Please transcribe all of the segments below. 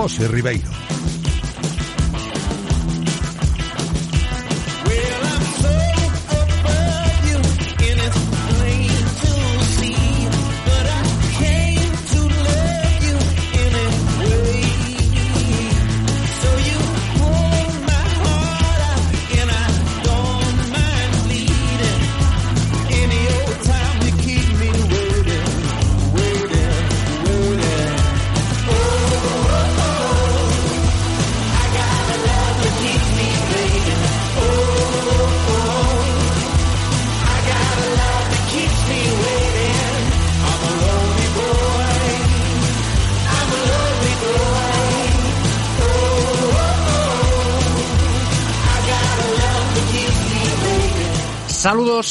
José Ribeiro.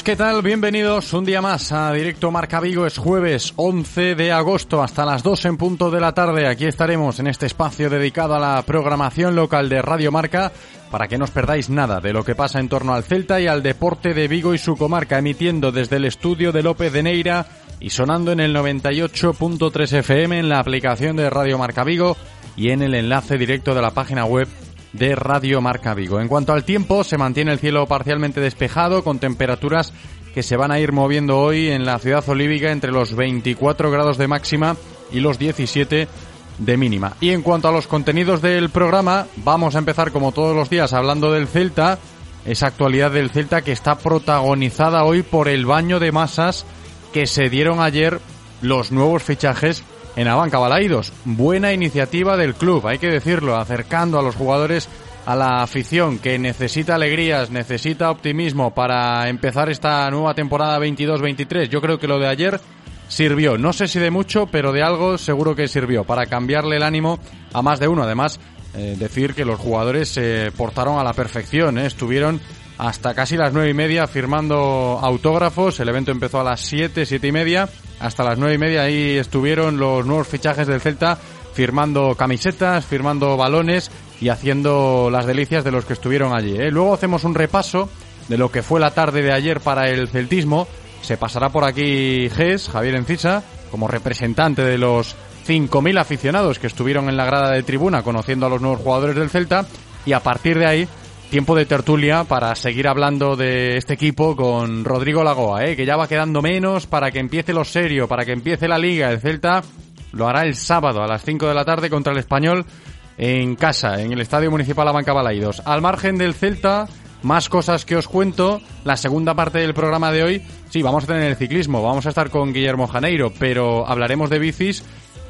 ¿Qué tal? Bienvenidos un día más a Directo Marca Vigo. Es jueves 11 de agosto hasta las 2 en punto de la tarde. Aquí estaremos en este espacio dedicado a la programación local de Radio Marca para que no os perdáis nada de lo que pasa en torno al Celta y al deporte de Vigo y su comarca, emitiendo desde el estudio de López de Neira y sonando en el 98.3 FM en la aplicación de Radio Marca Vigo y en el enlace directo de la página web de Radio Marca Vigo. En cuanto al tiempo, se mantiene el cielo parcialmente despejado con temperaturas que se van a ir moviendo hoy en la ciudad olívica entre los 24 grados de máxima y los 17 de mínima. Y en cuanto a los contenidos del programa, vamos a empezar como todos los días hablando del Celta, esa actualidad del Celta que está protagonizada hoy por el baño de masas que se dieron ayer los nuevos fichajes en Abanca Balaidos. Buena iniciativa del club, hay que decirlo, acercando a los jugadores a la afición que necesita alegrías, necesita optimismo para empezar esta nueva temporada 22-23. Yo creo que lo de ayer sirvió, no sé si de mucho, pero de algo seguro que sirvió para cambiarle el ánimo a más de uno. Además, eh, decir que los jugadores se portaron a la perfección, ¿eh? estuvieron hasta casi las nueve y media firmando autógrafos. El evento empezó a las siete, siete y media. Hasta las nueve y media ahí estuvieron los nuevos fichajes del Celta firmando camisetas, firmando balones y haciendo las delicias de los que estuvieron allí. ¿eh? Luego hacemos un repaso de lo que fue la tarde de ayer para el celtismo. Se pasará por aquí Ges, Javier Encisa, como representante de los 5.000 aficionados que estuvieron en la grada de tribuna conociendo a los nuevos jugadores del Celta. Y a partir de ahí tiempo de tertulia para seguir hablando de este equipo con Rodrigo Lagoa, ¿eh? que ya va quedando menos para que empiece lo serio, para que empiece la liga. El Celta lo hará el sábado a las 5 de la tarde contra el Español en casa, en el Estadio Municipal Abanca Balaidos. Al margen del Celta, más cosas que os cuento. La segunda parte del programa de hoy, sí, vamos a tener el ciclismo, vamos a estar con Guillermo Janeiro, pero hablaremos de bicis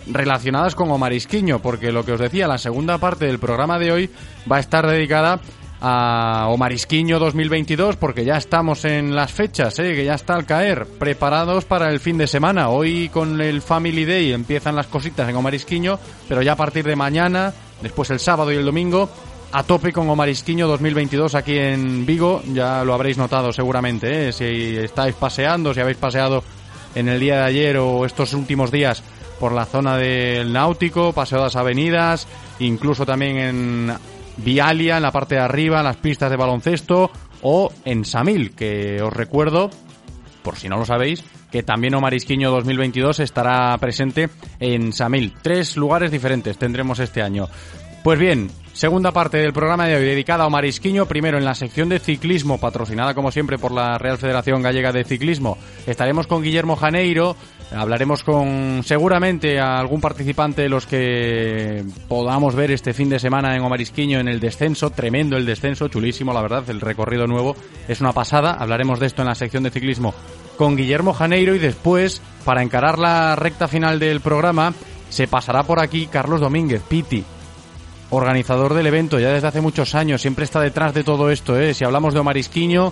relacionadas con Omar Isquiño, porque lo que os decía, la segunda parte del programa de hoy va a estar dedicada a Omarisquiño 2022 porque ya estamos en las fechas, ¿eh? que ya está al caer, preparados para el fin de semana. Hoy con el Family Day empiezan las cositas en Omarisquiño, pero ya a partir de mañana, después el sábado y el domingo, a tope con Omarisquiño 2022 aquí en Vigo, ya lo habréis notado seguramente, ¿eh? si estáis paseando, si habéis paseado en el día de ayer o estos últimos días por la zona del náutico, paseo las avenidas, incluso también en Vialia en la parte de arriba, en las pistas de baloncesto o en Samil, que os recuerdo, por si no lo sabéis, que también Omar Isquiño 2022 estará presente en Samil. Tres lugares diferentes tendremos este año. Pues bien, segunda parte del programa de hoy dedicada a Omar Isquiño, primero en la sección de ciclismo, patrocinada como siempre por la Real Federación Gallega de Ciclismo. Estaremos con Guillermo Janeiro, Hablaremos con seguramente a algún participante de los que podamos ver este fin de semana en Omarisquiño en el descenso, tremendo el descenso, chulísimo la verdad, el recorrido nuevo es una pasada, hablaremos de esto en la sección de ciclismo con Guillermo Janeiro y después, para encarar la recta final del programa, se pasará por aquí Carlos Domínguez, Piti, organizador del evento. Ya desde hace muchos años, siempre está detrás de todo esto, ¿eh? si hablamos de Omarisquiño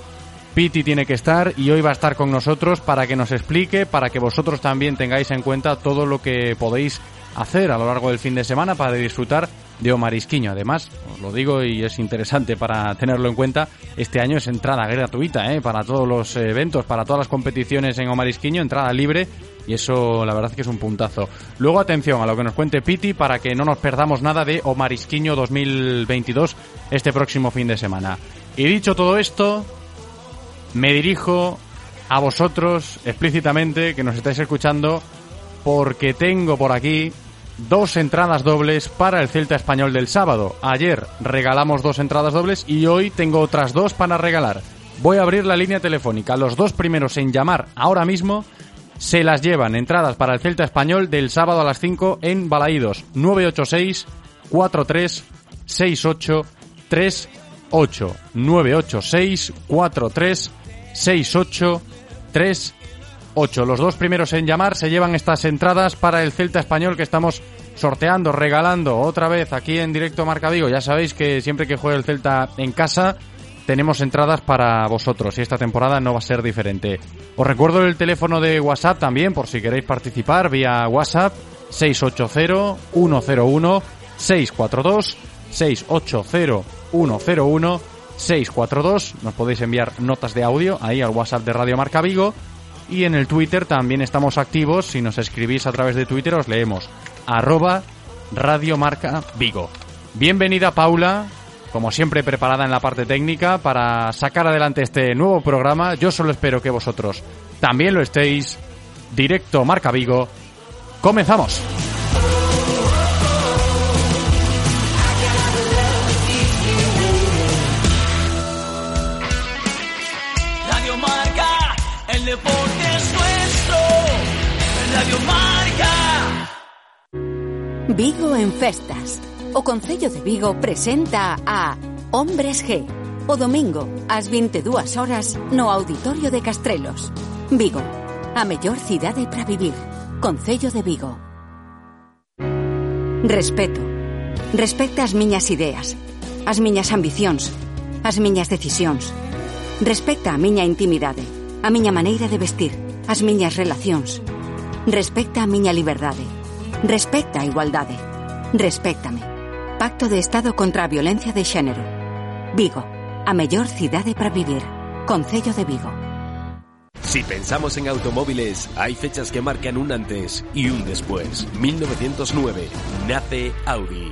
Piti tiene que estar y hoy va a estar con nosotros para que nos explique, para que vosotros también tengáis en cuenta todo lo que podéis hacer a lo largo del fin de semana para disfrutar de Omarisquiño. Además, os lo digo y es interesante para tenerlo en cuenta, este año es entrada gratuita ¿eh? para todos los eventos, para todas las competiciones en Omarisquiño, entrada libre y eso la verdad es que es un puntazo. Luego atención a lo que nos cuente Piti para que no nos perdamos nada de Omarisquiño 2022 este próximo fin de semana. Y dicho todo esto, me dirijo a vosotros explícitamente que nos estáis escuchando porque tengo por aquí dos entradas dobles para el Celta Español del sábado. Ayer regalamos dos entradas dobles y hoy tengo otras dos para regalar. Voy a abrir la línea telefónica. Los dos primeros en llamar ahora mismo se las llevan entradas para el Celta Español del sábado a las 5 en Balaídos 986 43 68 38 986 43 68 38 Los dos primeros en llamar se llevan estas entradas para el Celta Español que estamos sorteando, regalando otra vez aquí en directo Marca Vigo. Ya sabéis que siempre que juegue el Celta en casa tenemos entradas para vosotros y esta temporada no va a ser diferente. Os recuerdo el teléfono de WhatsApp también por si queréis participar vía WhatsApp 680 101 642 680 101 642. Nos podéis enviar notas de audio ahí al WhatsApp de Radio Marca Vigo. Y en el Twitter también estamos activos. Si nos escribís a través de Twitter os leemos. Arroba Radio Marca Vigo. Bienvenida Paula, como siempre preparada en la parte técnica para sacar adelante este nuevo programa. Yo solo espero que vosotros también lo estéis. Directo Marca Vigo. Comenzamos. Vigo en festas. O Concello de Vigo presenta a Hombres G o domingo ás 22 horas no Auditorio de Castrelos. Vigo, a mellor cidade para vivir. Concello de Vigo. Respeto. Respecta as miñas ideas, as miñas ambicións, as miñas decisións. Respecta a miña intimidade, a miña maneira de vestir, as miñas relacións. Respecta a miña liberdade Respecta igualdade. Respéctame. Pacto de Estado contra a Violencia de Xénero. Vigo, a mellor cidade para vivir. Concello de Vigo. Si pensamos en automóviles, hay fechas que marcan un antes y un después. 1909 nace Audi.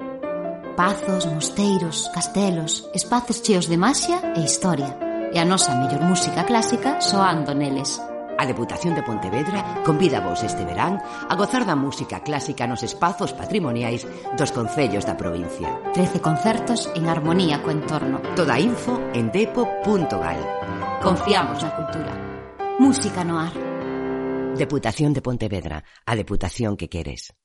Pazos, mosteiros, castelos, espazos cheos de maxia e historia. E a nosa mellor música clásica soando neles. A Deputación de Pontevedra convida vos este verán a gozar da música clásica nos espazos patrimoniais dos concellos da provincia. 13 concertos en armonía co entorno. Toda info en depo.gal. Confiamos na cultura. Música no ar. Deputación de Pontevedra, a deputación que queres.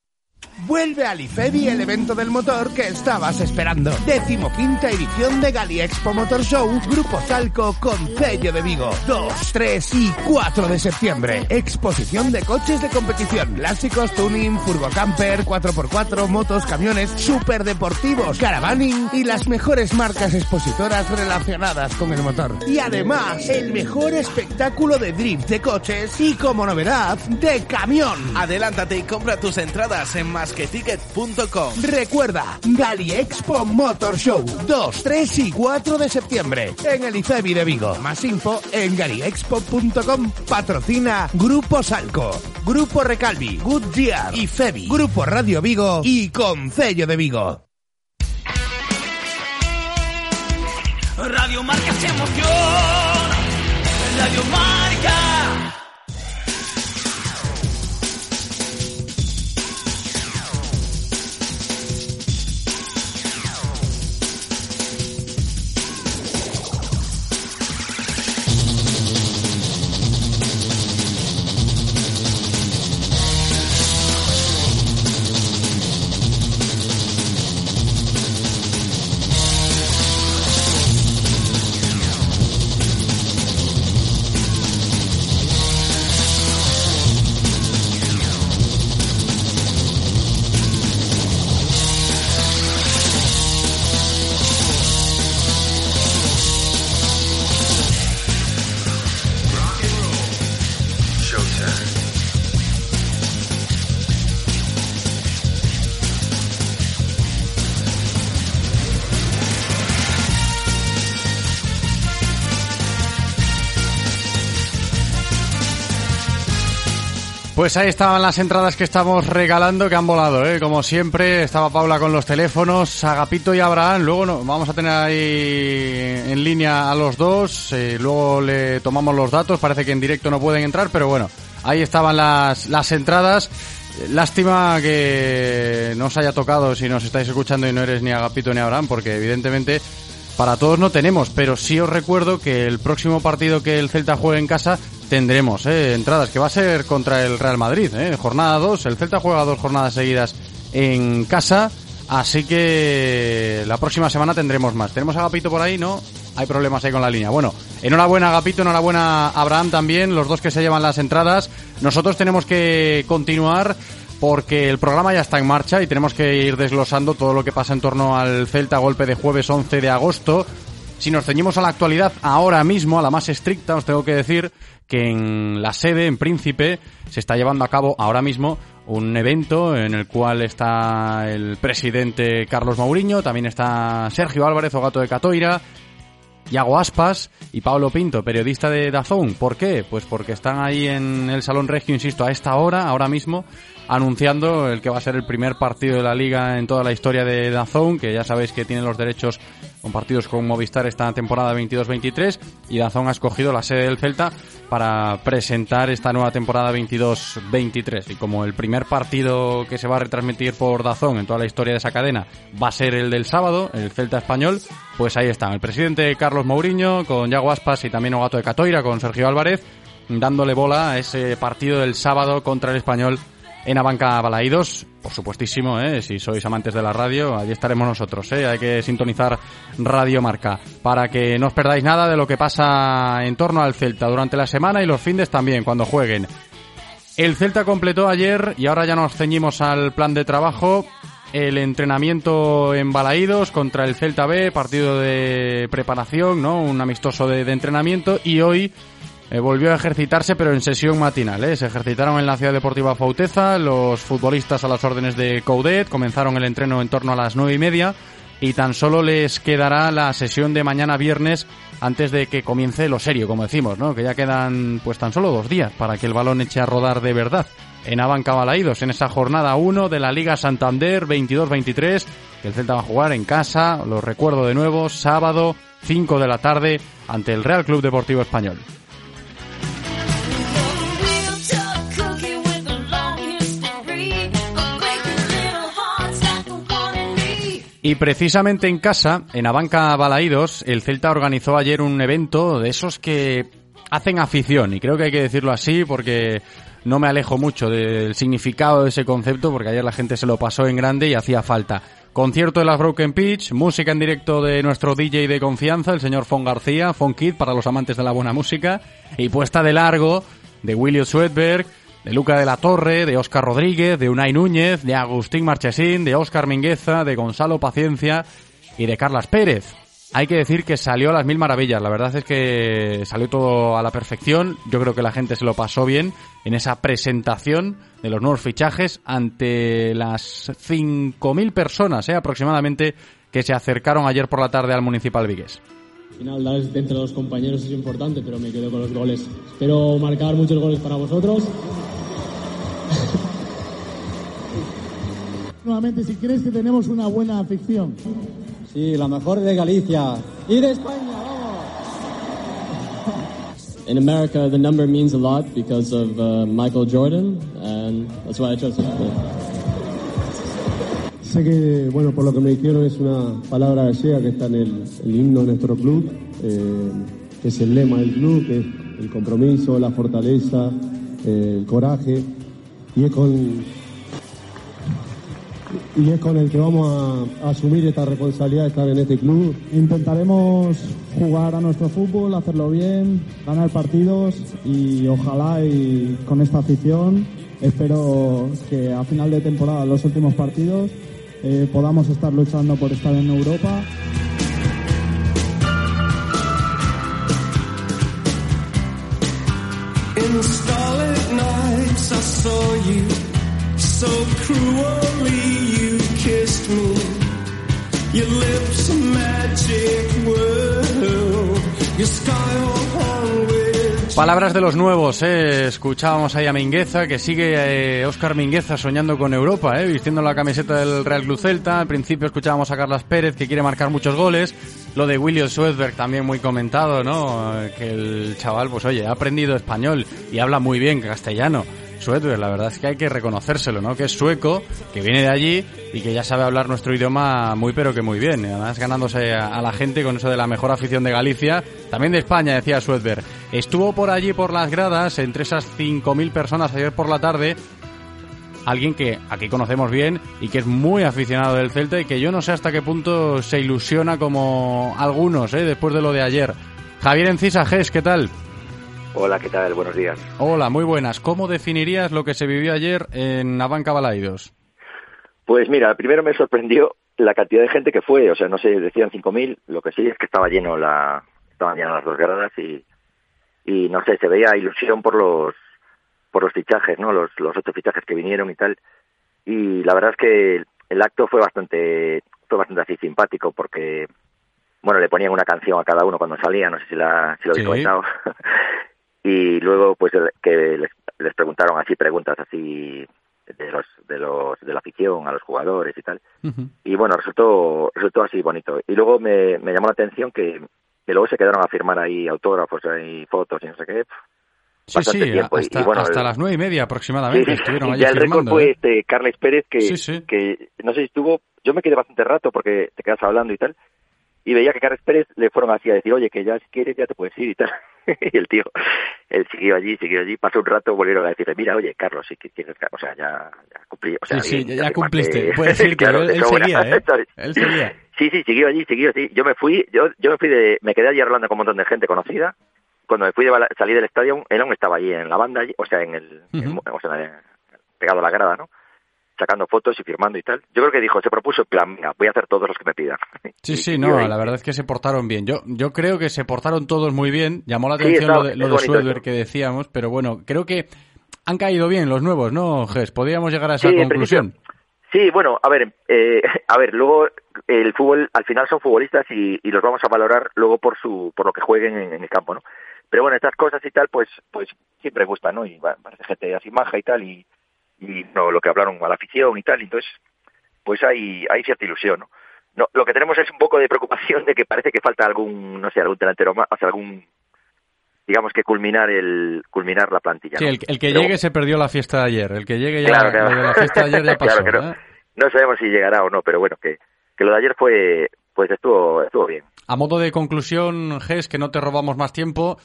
Vuelve al IFEBI el evento del motor que estabas esperando. Décimo quinta edición de Gali Expo Motor Show, Grupo Salco con sello de Vigo. 2, 3 y 4 de septiembre. Exposición de coches de competición, clásicos, tuning, furgo camper, 4x4, motos, camiones, superdeportivos, caravaning y las mejores marcas expositoras relacionadas con el motor. Y además, el mejor espectáculo de drift de coches y como novedad, de camión. Adelántate y compra tus entradas en Recuerda, Gali Expo Motor Show, 2, 3 y 4 de septiembre en el IFEBI de Vigo. Más info en galiexpo.com. Patrocina Grupo Salco, Grupo Recalvi, Goodyear, IFEBI, Grupo Radio Vigo y Concello de Vigo. Radio Marca se emociona. Radio Marca. Pues ahí estaban las entradas que estamos regalando que han volado, ¿eh? como siempre. Estaba Paula con los teléfonos, Agapito y Abraham. Luego no, vamos a tener ahí en línea a los dos. eh, luego le tomamos los datos. Parece que en directo no pueden entrar, pero bueno, ahí estaban las, las entradas. Lástima que no os haya tocado si nos estáis escuchando y no eres ni Agapito ni Abraham, porque evidentemente para todos no tenemos, pero sí os recuerdo que el próximo partido que el Celta juegue en casa tendremos eh, entradas, que va a ser contra el Real Madrid, eh, jornada 2. El Celta juega dos jornadas seguidas en casa, así que la próxima semana tendremos más. ¿Tenemos a Agapito por ahí? No, hay problemas ahí con la línea. Bueno, enhorabuena Agapito, enhorabuena Abraham también, los dos que se llevan las entradas. Nosotros tenemos que continuar porque el programa ya está en marcha y tenemos que ir desglosando todo lo que pasa en torno al Celta golpe de jueves 11 de agosto. Si nos ceñimos a la actualidad ahora mismo, a la más estricta, os tengo que decir que en la sede, en Príncipe, se está llevando a cabo ahora mismo un evento en el cual está el presidente Carlos Mauriño, también está Sergio Álvarez, o Gato de Catoira, Iago Aspas y Pablo Pinto, periodista de Dazón. ¿Por qué? Pues porque están ahí en el Salón Regio, insisto, a esta hora, ahora mismo, anunciando el que va a ser el primer partido de la liga en toda la historia de Dazón, que ya sabéis que tiene los derechos compartidos con Movistar esta temporada 22-23 y Dazón ha escogido la sede del Celta para presentar esta nueva temporada 22-23 y como el primer partido que se va a retransmitir por Dazón en toda la historia de esa cadena va a ser el del sábado, el Celta español, pues ahí están el presidente Carlos Mourinho con Yago y también Ogato de Catoira con Sergio Álvarez dándole bola a ese partido del sábado contra el español en Abanca Balaídos. Por supuestísimo, ¿eh? si sois amantes de la radio, allí estaremos nosotros. ¿eh? Hay que sintonizar Radio Marca para que no os perdáis nada de lo que pasa en torno al Celta durante la semana y los fines también, cuando jueguen. El Celta completó ayer, y ahora ya nos ceñimos al plan de trabajo, el entrenamiento en Balaídos contra el Celta B, partido de preparación, ¿no? Un amistoso de entrenamiento, y hoy eh, volvió a ejercitarse, pero en sesión matinal. ¿eh? Se ejercitaron en la Ciudad Deportiva Fauteza, los futbolistas a las órdenes de Coudet, comenzaron el entreno en torno a las nueve y media y tan solo les quedará la sesión de mañana viernes antes de que comience lo serio, como decimos, ¿no? Que ya quedan pues tan solo dos días para que el balón eche a rodar de verdad. En Abanca Balaídos, en esa jornada 1 de la Liga Santander 22-23, que el Celta va a jugar en casa, lo recuerdo de nuevo, sábado 5 de la tarde ante el Real Club Deportivo Español. Y precisamente en casa, en Abanca Balaídos, el Celta organizó ayer un evento de esos que hacen afición, y creo que hay que decirlo así porque no me alejo mucho del significado de ese concepto, porque ayer la gente se lo pasó en grande y hacía falta. Concierto de las Broken Pitch, música en directo de nuestro DJ de confianza, el señor Fon García, Fon Kid para los amantes de la buena música, y puesta de largo de William Swedberg, de Luca de la Torre, de Óscar Rodríguez, de Unai Núñez, de Agustín Marchesín, de Óscar Mingueza, de Gonzalo Paciencia y de Carlas Pérez. Hay que decir que salió a las mil maravillas, la verdad es que salió todo a la perfección, yo creo que la gente se lo pasó bien en esa presentación de los nuevos fichajes ante las 5.000 personas eh, aproximadamente que se acercaron ayer por la tarde al Municipal Vigues. Al final, entre los compañeros es importante, pero me quedo con los goles. Espero marcar muchos goles para vosotros. Nuevamente, si crees que tenemos una buena afición. Sí, la mejor de Galicia y de España, vamos. In America, the number means a lot because of uh, Michael Jordan, and that's why I chose it. Sé que, bueno, por lo que me dijeron es una palabra gallega que está en el, el himno de nuestro club, eh, que es el lema del club, que es el compromiso, la fortaleza, eh, el coraje, y es con y es con el que vamos a, a asumir esta responsabilidad de estar en este club. Intentaremos jugar a nuestro fútbol, hacerlo bien, ganar partidos y ojalá y con esta afición espero que a final de temporada, los últimos partidos, eh, podamos estar luchando por estar en Europa. In saw you so cruelly you kissed me. Your lips a magic world, your sky all Palabras de los nuevos, ¿eh? escuchábamos ahí a Mingueza, que sigue eh, Óscar Mingueza soñando con Europa, ¿eh? vistiendo la camiseta del Real Club Celta. Al principio escuchábamos a Carlas Pérez, que quiere marcar muchos goles. Lo de William Swedberg también muy comentado, ¿no? Que el chaval, pues oye, ha aprendido español y habla muy bien castellano. Swedberg, la verdad es que hay que reconocérselo, ¿no? Que es sueco, que viene de allí y que ya sabe hablar nuestro idioma muy pero que muy bien. Además ganándose a, la gente con eso de la mejor afición de Galicia, también de España, decía Swedberg. Estuvo por allí por las gradas, entre esas 5.000 personas ayer por la tarde, alguien que aquí conocemos bien y que es muy aficionado del Celta y que yo no sé hasta qué punto se ilusiona como algunos, ¿eh? después de lo de ayer. Javier Encisa, Ges, ¿qué tal? Hola, ¿qué tal? Buenos días. Hola, muy buenas. ¿Cómo definirías lo que se vivió ayer en Navanca Balaidos? Pues mira, primero me sorprendió la cantidad de gente que fue, o sea, no sé, decían 5.000, lo que sí es que estaba lleno la, estaban llenas las dos gradas y, y no sé, se veía ilusión por los por los fichajes, ¿no? Los, los ocho fichajes que vinieron y tal. Y la verdad es que el acto fue bastante fue bastante así simpático porque bueno, le ponían una canción a cada uno cuando salía, no sé si la si lo habéis comentado. y luego pues que les, les preguntaron así preguntas así de los de los de la afición a los jugadores y tal. Y bueno, resultó resultó así bonito. Y luego me, me llamó la atención que, que luego se quedaron a firmar ahí autógrafos y fotos y no sé qué. Sí, sí, tiempo. Hasta, y bueno, hasta el- las nueve y media aproximadamente Sí, sí, estuvieron allí ya el récord fue ¿eh? este Carles Pérez que, sí. que no sé si estuvo, yo me quedé bastante rato porque te quedas hablando y tal, y veía que Carles Pérez le fueron así a decir, oye, que ya si quieres ya te puedes ir y tal. y el tío, él siguió allí, siguió allí, pasó un rato, volvieron a decirle, mira, oye, Carlos, si que quieres, o sea, ya, ya cumplí, o sea, Sí, sí, ya firmaste". cumpliste. Puedes irte, Claro, él, seguía, ¿eh? ¿sabes? Él seguía. Sí, sí, siguió allí, siguió, sí. Yo me fui, yo, yo me fui de, me quedé allí hablando con un montón de gente conocida. Cuando me fui de salí del estadio, él aún estaba allí en la banda, allí, o sea, en el, en- o sea, en- pegado a la grada, ¿no? Sacando fotos y firmando y tal. Yo creo que dijo, se propuso, en plan, venga, voy a hacer todos los que me pidan. Sí, Y sí, no, ahí. la verdad es que se portaron bien. Yo, yo creo que se portaron todos muy bien. Llamó la Sí, atención está- lo de, lo de que decíamos, pero bueno, creo que han caído bien los nuevos, ¿no, Ges? Podríamos llegar a esa Sí, conclusión. Sí, bueno, a ver, eh, a ver, luego el fútbol, al final son futbolistas y, y los vamos a valorar luego por su, por lo que jueguen en, en el campo, ¿no? Pero bueno, estas cosas y tal, pues, pues siempre gustan, ¿no? Y parece gente así maja y tal y, y no, lo que hablaron a la afición y tal, entonces, pues hay, hay cierta ilusión, ¿no? No, lo que tenemos es un poco de preocupación de que parece que falta algún, no sé, algún delantero más, o sea, algún, digamos que culminar el, culminar la plantilla. Sí, ¿no? el, el que Pero- llegue se perdió la fiesta de ayer. El que llegue ya, Claro, lo de la fiesta de ayer ya pasó. Claro que no. ¿eh? no sabemos si llegará o no, pero bueno, que, que lo de ayer fue, pues estuvo, estuvo bien. A modo de conclusión, Ges, que no te robamos más tiempo,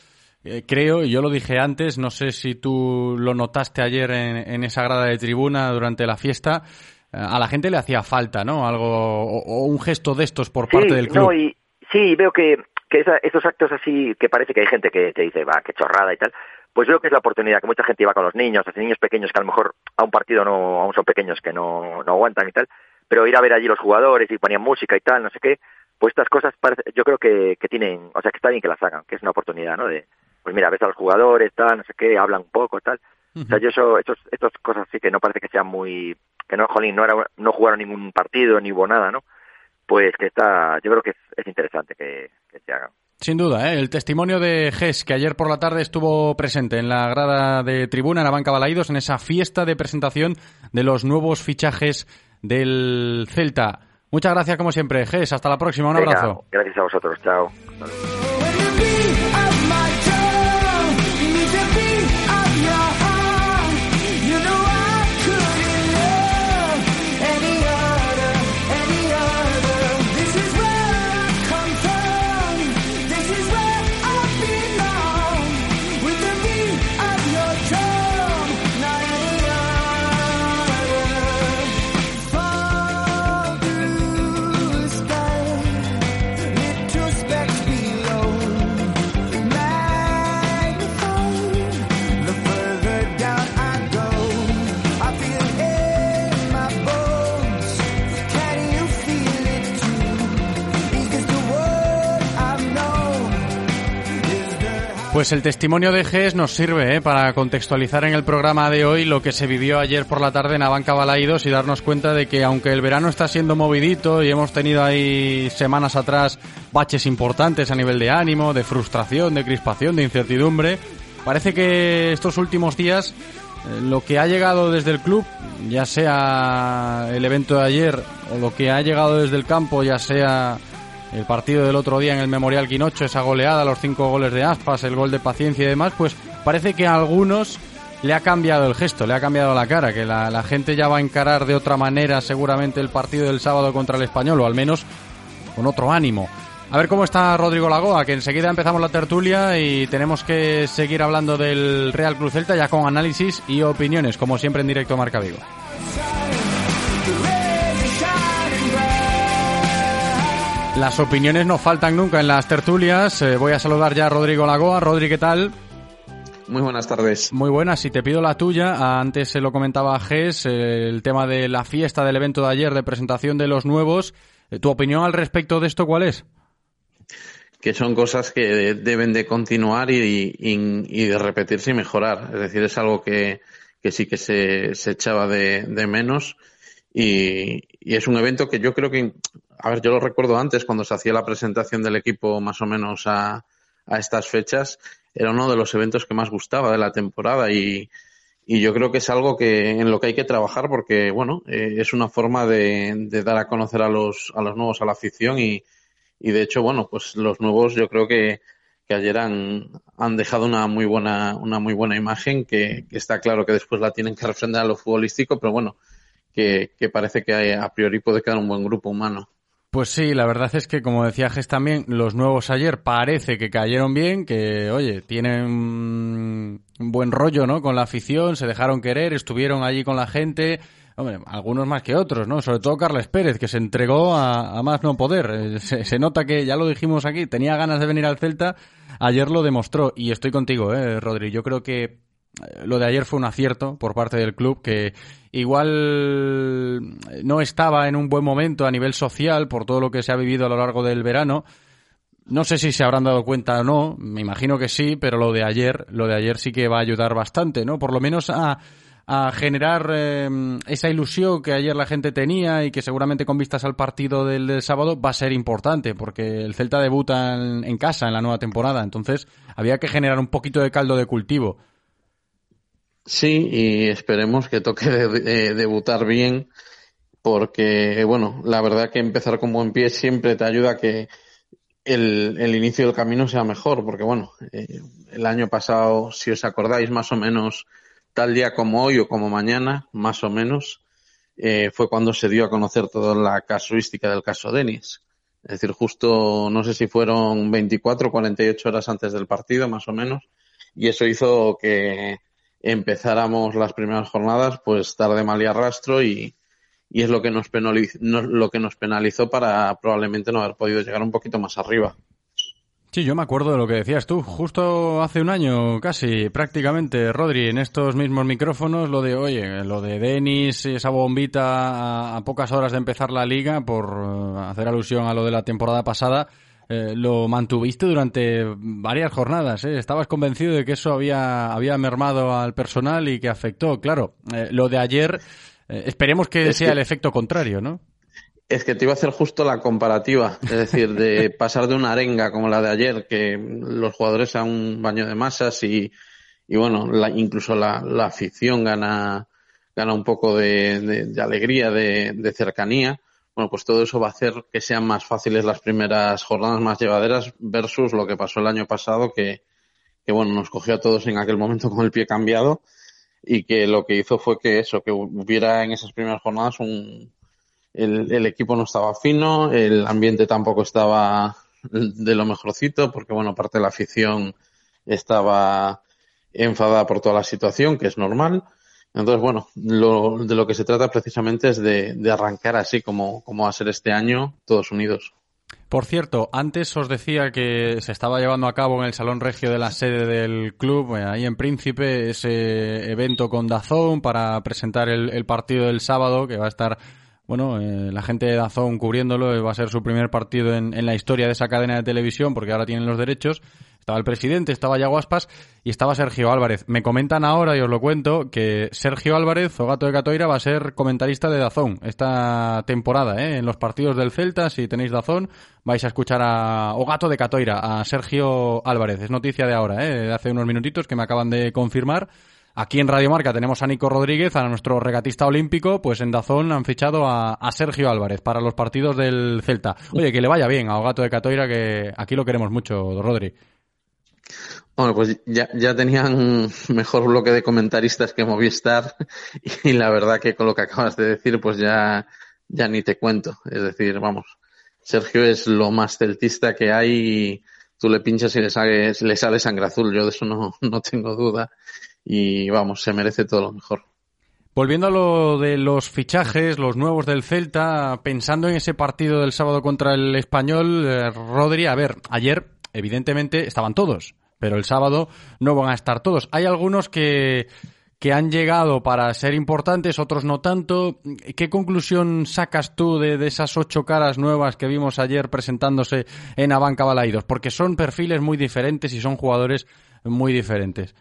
eh, creo, y yo lo dije antes, no sé si tú lo notaste ayer en, en esa grada de tribuna durante la fiesta, eh, a la gente le hacía falta, ¿no? Algo, o, o un gesto de estos por parte del club. No, y, sí, veo que, que esa- esos actos así, que parece que hay gente que te dice, va, qué chorrada y tal, pues veo que es la oportunidad, que mucha gente iba con los niños, así niños pequeños que a lo mejor a un partido no, aún son pequeños que no, no aguantan y tal, pero ir a ver allí los jugadores y ponían música y tal, no sé qué, pues estas cosas parece, yo creo que, que tienen, o sea, que está bien que las hagan, que es una oportunidad, ¿no? De, pues mira, ves a los jugadores, tal, no sé qué, hablan un poco, tal. O sea, yo eso, estos, estas cosas sí que no parece que sean muy, que no, jolín, no, era, no jugaron ningún partido ni hubo nada, ¿no? Pues que está, yo creo que es, es interesante que, que se hagan. Sin duda, ¿eh? el testimonio de Ges, que ayer por la tarde estuvo presente en la grada de tribuna, en la banca Balaídos, en esa fiesta de presentación de los nuevos fichajes del Celta. Muchas gracias, como siempre, Ges. Hasta la próxima. Un Venga, abrazo. Gracias a vosotros, chao. Pues el testimonio de GES nos sirve ¿eh? para contextualizar en el programa de hoy lo que se vivió ayer por la tarde en Abanca Balaídos y darnos cuenta de que aunque el verano está siendo movidito y hemos tenido ahí semanas atrás baches importantes a nivel de ánimo, de frustración, de crispación, de incertidumbre, parece que estos últimos días eh, lo que ha llegado desde el club, ya sea el evento de ayer o lo que ha llegado desde el campo, ya sea el partido del otro día en el Memorial Quinocho, esa goleada, los cinco goles de Aspas, el gol de paciencia y demás, pues parece que a algunos le ha cambiado el gesto, le ha cambiado la cara, que la, la gente ya va a encarar de otra manera seguramente el partido del sábado contra el español, o al menos con otro ánimo. A ver cómo está Rodrigo Lagoa, que enseguida empezamos la tertulia y tenemos que seguir hablando del Real Cruz Celta ya con análisis y opiniones, como siempre en directo Marca Vigo. Las opiniones no faltan nunca en las tertulias. Eh, voy a saludar ya a Rodrigo Lagoa. Rodri, ¿qué tal? Muy buenas tardes. Muy buenas, y te pido la tuya. Antes se lo comentaba Ges, eh, el tema de la fiesta del evento de ayer de presentación de los nuevos. Eh, ¿Tu opinión al respecto de esto cuál es? Que son cosas que deben de continuar y, y, y de repetirse y mejorar. Es decir, es algo que, que sí que se, se echaba de, de menos y, y, es un evento que yo creo que, a ver, yo lo recuerdo antes cuando se hacía la presentación del equipo más o menos a, a estas fechas, era uno de los eventos que más gustaba de la temporada y, y yo creo que es algo que en lo que hay que trabajar porque, bueno, eh, es una forma de, de, dar a conocer a los, a los nuevos, a la afición y, y de hecho, bueno, pues los nuevos yo creo que, que ayer han, han dejado una muy buena, una muy buena imagen que, que está claro que después la tienen que refrendar a lo futbolístico, pero bueno, que, que parece que a priori puede quedar un buen grupo humano. Pues sí, la verdad es que, como decía Ges también, los nuevos ayer parece que cayeron bien, que, oye, tienen un buen rollo, ¿no? Con la afición, se dejaron querer, estuvieron allí con la gente, hombre, algunos más que otros, ¿no? Sobre todo Carles Pérez, que se entregó a, más no poder. Eh, se, se, nota que, ya lo dijimos aquí, tenía ganas de venir al Celta, ayer lo demostró, y estoy contigo, ¿eh, Rodri? Yo creo que lo de ayer fue un acierto por parte del club que igual no estaba en un buen momento a nivel social por todo lo que se ha vivido a lo largo del verano. No sé si se habrán dado cuenta o no, me imagino que sí, pero lo de ayer, lo de ayer sí que va a ayudar bastante, ¿no? Por lo menos a, generar eh, esa ilusión que ayer la gente tenía y que seguramente con vistas al partido del, sábado va a ser importante, porque el Celta debuta en casa en la nueva temporada, entonces había que generar un poquito de caldo de cultivo. Sí, y esperemos que toque de, de, debutar bien, porque, bueno, la verdad que empezar con buen pie siempre te ayuda a que el, inicio del camino sea mejor, porque, bueno, eh, el año pasado, si os acordáis, más o menos, tal día como hoy o como mañana, más o menos, eh, fue cuando se dio a conocer toda la casuística del caso Denis. Es decir, justo, no sé si fueron 24 o 48 horas antes del partido, más o menos, y eso hizo que empezáramos las primeras jornadas pues tarde mal y arrastro y, y es lo que nos penalizó, lo que nos penalizó para probablemente no haber podido llegar un poquito más arriba. Sí, yo me acuerdo de lo que decías tú, justo hace un año, casi, prácticamente, Rodri, en estos mismos micrófonos, lo de, oye, lo de Denis, esa bombita a, pocas horas de empezar la liga, por uh, hacer alusión a lo de la temporada pasada, eh, lo mantuviste durante varias jornadas. ¿eh? Estabas convencido de que eso había, había mermado al personal y que afectó. Claro, eh, lo de ayer, eh, esperemos que es sea que, el efecto contrario, ¿no? Es que te iba a hacer justo la comparativa, es decir, de pasar de una arenga como la de ayer, que los jugadores a un baño de masas y, y bueno, la, incluso la, la, afición gana, gana un poco de, de, de alegría, de, de cercanía bueno, pues todo eso va a hacer que sean más fáciles las primeras jornadas más llevaderas versus lo que pasó el año pasado que, que bueno, nos cogió a todos en aquel momento con el pie cambiado y que lo que hizo fue que eso, que hubiera en esas primeras jornadas un, el, equipo no estaba fino, el ambiente tampoco estaba de lo mejorcito porque bueno, parte de la afición estaba enfadada por toda la situación, que es normal, entonces, bueno, lo, de lo que se trata precisamente es de, de arrancar así como, como va a ser este año, todos unidos. Por cierto, antes os decía que se estaba llevando a cabo en el Salón Regio de la sede del club, eh, ahí en Príncipe, ese evento con Dazón para presentar el, el, partido del sábado, que va a estar bueno, eh, la gente de Dazón cubriéndolo, eh, va a ser su primer partido en, en, la historia de esa cadena de televisión, porque ahora tienen los derechos. Estaba el presidente, estaba Yaguaspas y estaba Sergio Álvarez. Me comentan ahora, y os lo cuento, que Sergio Álvarez, o Gato de Catoira, va a ser comentarista de Dazón esta temporada, ¿eh? en los partidos del Celta, si tenéis Dazón, vais a escuchar a O Gato de Catoira, a Sergio Álvarez. Es noticia de ahora, ¿eh? de hace unos minutitos que me acaban de confirmar. Aquí en Radio Marca tenemos a Nico Rodríguez, a nuestro regatista olímpico, pues en Dazón han fichado a, Sergio Álvarez para los partidos del Celta. Oye, que le vaya bien a Gato de Catoira, que aquí lo queremos mucho, Rodri. Bueno, pues ya, ya tenían mejor bloque de comentaristas que Movistar y la verdad que con lo que acabas de decir, pues ya, ya ni te cuento. Es decir, vamos, Sergio es lo más celtista que hay y tú le pinchas y le sale, le sale sangre azul. Yo de eso no, no tengo duda y vamos, se merece todo lo mejor. Volviendo a lo de los fichajes, los nuevos del Celta, pensando en ese partido del sábado contra el español, eh, Rodri, a ver, ayer evidentemente estaban todos, pero el sábado no van a estar todos. Hay algunos que, que han llegado para ser importantes, otros no tanto. ¿Qué conclusión sacas tú de, esas ocho caras nuevas que vimos ayer presentándose en Abanca Balaidos? Porque son perfiles muy diferentes y son jugadores muy diferentes.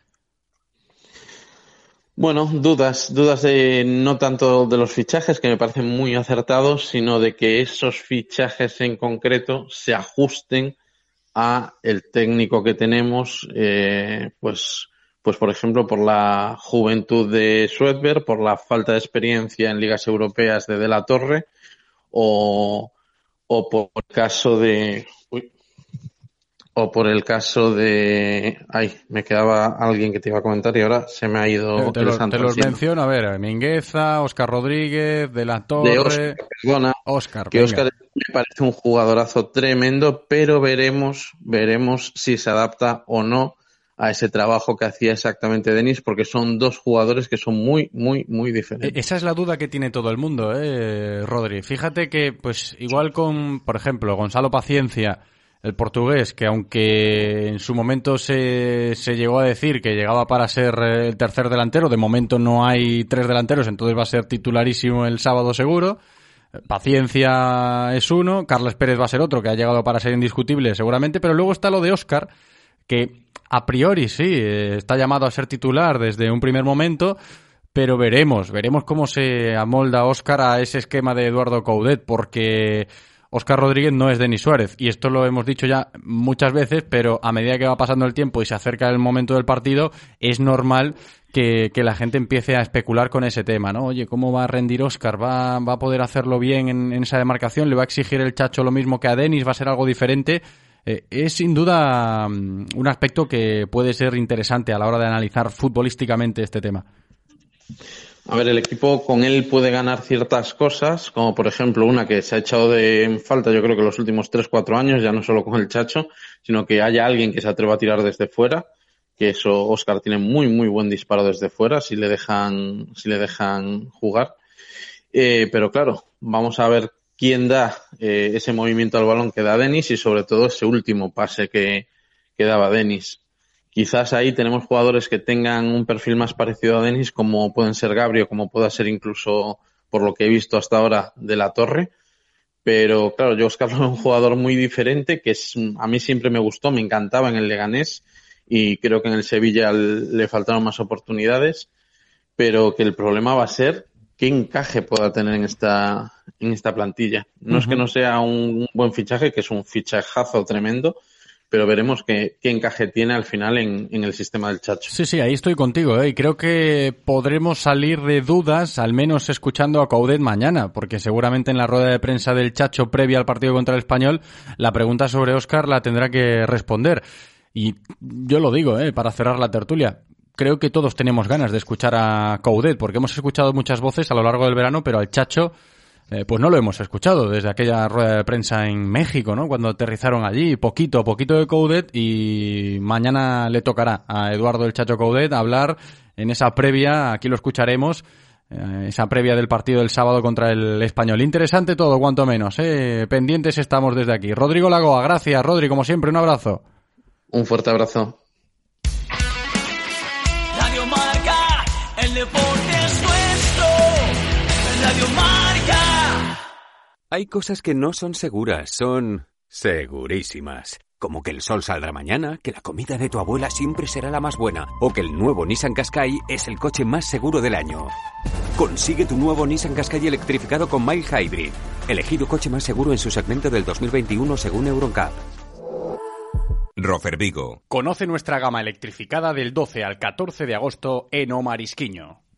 Bueno, dudas, dudas de no tanto de los fichajes que me parecen muy acertados, sino de que esos fichajes en concreto se ajusten a el técnico que tenemos, eh, pues, pues por ejemplo por la juventud de Schwedberg, por la falta de experiencia en ligas europeas de De la Torre, o, o por el caso de, uy, o por el caso de, ay, me quedaba alguien que te iba a comentar y ahora se me ha ido. Te, te, lo, te los menciono, a ver, Mingueza, Oscar Rodríguez, De la Torre. De Oscar, perdona, Oscar, que Oscar me parece un jugadorazo tremendo, pero veremos, veremos si se adapta o no a ese trabajo que hacía exactamente Denis, porque son dos jugadores que son muy, muy, muy diferentes. Esa es la duda que tiene todo el mundo, eh, Rodri. Fíjate que, pues, igual con, por ejemplo, Gonzalo Paciencia, el portugués, que aunque en su momento se, se llegó a decir que llegaba para ser el tercer delantero, de momento no hay tres delanteros, entonces va a ser titularísimo el sábado seguro. Paciencia es uno, Carles Pérez va a ser otro, que ha llegado para ser indiscutible seguramente, pero luego está lo de Oscar, que a priori sí, está llamado a ser titular desde un primer momento, pero veremos, veremos cómo se amolda Oscar a ese esquema de Eduardo Coudet, porque Oscar Rodríguez no es Denis Suárez, y esto lo hemos dicho ya muchas veces, pero a medida que va pasando el tiempo y se acerca el momento del partido, es normal que, la gente empiece a especular con ese tema, ¿no? Oye, ¿cómo va a rendir Oscar? ¿Va, a poder hacerlo bien en, esa demarcación? ¿Le va a exigir el Chacho lo mismo que a Denis? ¿Va a ser algo diferente? Eh, es sin duda um, un aspecto que puede ser interesante a la hora de analizar futbolísticamente este tema. A ver, el equipo con él puede ganar ciertas cosas, como por ejemplo una que se ha echado de falta yo creo que los últimos 3-4 años, ya no solo con el Chacho, sino que haya alguien que se atreva a tirar desde fuera que eso Oscar tiene muy muy buen disparo desde fuera si le dejan si le dejan jugar. Eh, pero claro vamos a ver quién da eh, ese movimiento al balón que da Denis y sobre todo ese último pase que, que daba Denis quizás ahí tenemos jugadores que tengan un perfil más parecido a Denis como pueden ser Gabriel como pueda ser incluso por lo que he visto hasta ahora de la Torre pero claro yo Oscar es un jugador muy diferente que es, a mí siempre me gustó me encantaba en el Leganés y creo que en el Sevilla le faltaron más oportunidades, pero que el problema va a ser qué encaje pueda tener en esta, en esta plantilla. No uh -huh. es que no sea un, buen fichaje, que es un fichajazo tremendo, pero veremos qué, qué encaje tiene al final en, en, el sistema del Chacho. Sí, sí, ahí estoy contigo, ¿eh? y creo que podremos salir de dudas, al menos escuchando a Coudet mañana, porque seguramente en la rueda de prensa del Chacho previa al partido contra el Español, la pregunta sobre Oscar la tendrá que responder. Y yo lo digo, ¿eh? para cerrar la tertulia. Creo que todos tenemos ganas de escuchar a Coudet, porque hemos escuchado muchas voces a lo largo del verano, pero al Chacho, eh, pues no lo hemos escuchado desde aquella rueda de prensa en México, ¿no? Cuando aterrizaron allí, poquito, poquito de Coudet, y mañana le tocará a Eduardo el Chacho Coudet hablar en esa previa, aquí lo escucharemos, eh, esa previa del partido del sábado contra el español. Interesante todo, cuanto menos, ¿eh? Pendientes estamos desde aquí. Rodrigo Lagoa, gracias, Rodri, como siempre, un abrazo. Un fuerte abrazo. Radio Marca, el deporte Hay cosas que no son seguras, son segurísimas. Como que el sol saldrá mañana, que la comida de tu abuela siempre será la más buena, o que el nuevo Nissan Qashqai es el coche más seguro del año. Consigue tu nuevo Nissan Qashqai electrificado con Mile Hybrid, elegido coche más seguro en su segmento del 2021 según Euroncap. Rofer Vigo. Conoce nuestra gama electrificada del 12 al 14 de agosto en Omarisquiño.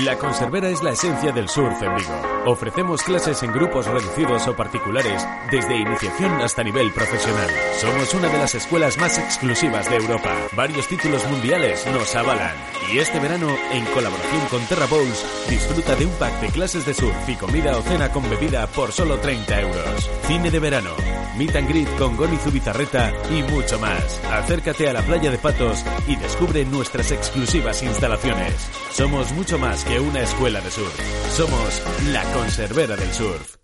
La Conservera es la esencia del surf en Vigo. Ofrecemos clases en grupos reducidos o particulares, desde iniciación hasta nivel profesional. Somos una de las escuelas más exclusivas de Europa. Varios títulos mundiales nos avalan. Y este verano, en colaboración con Terra Bowls, disfruta de un pack de clases de surf y comida o cena con bebida por solo 30 euros. Cine de verano, meet and greet con Goni Zubizarreta y mucho más. Acércate a la playa de Patos y descubre nuestras exclusivas instalaciones. Somos mucho más que una escuela de surf. Somos la conservera del surf.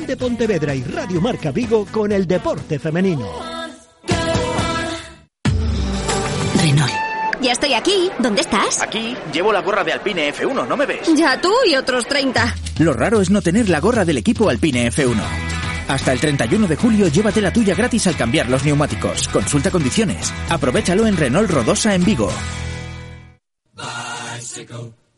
de Pontevedra y Radio Marca Vigo con el deporte femenino. Renault. Ya estoy aquí. ¿Dónde estás? Aquí llevo la gorra de Alpine F1, ¿no me ves? Ya tú y otros 30. Lo raro es no tener la gorra del equipo Alpine F1. Hasta el 31 de julio llévate la tuya gratis al cambiar los neumáticos. Consulta condiciones. Aprovechalo en Renault Rodosa en Vigo.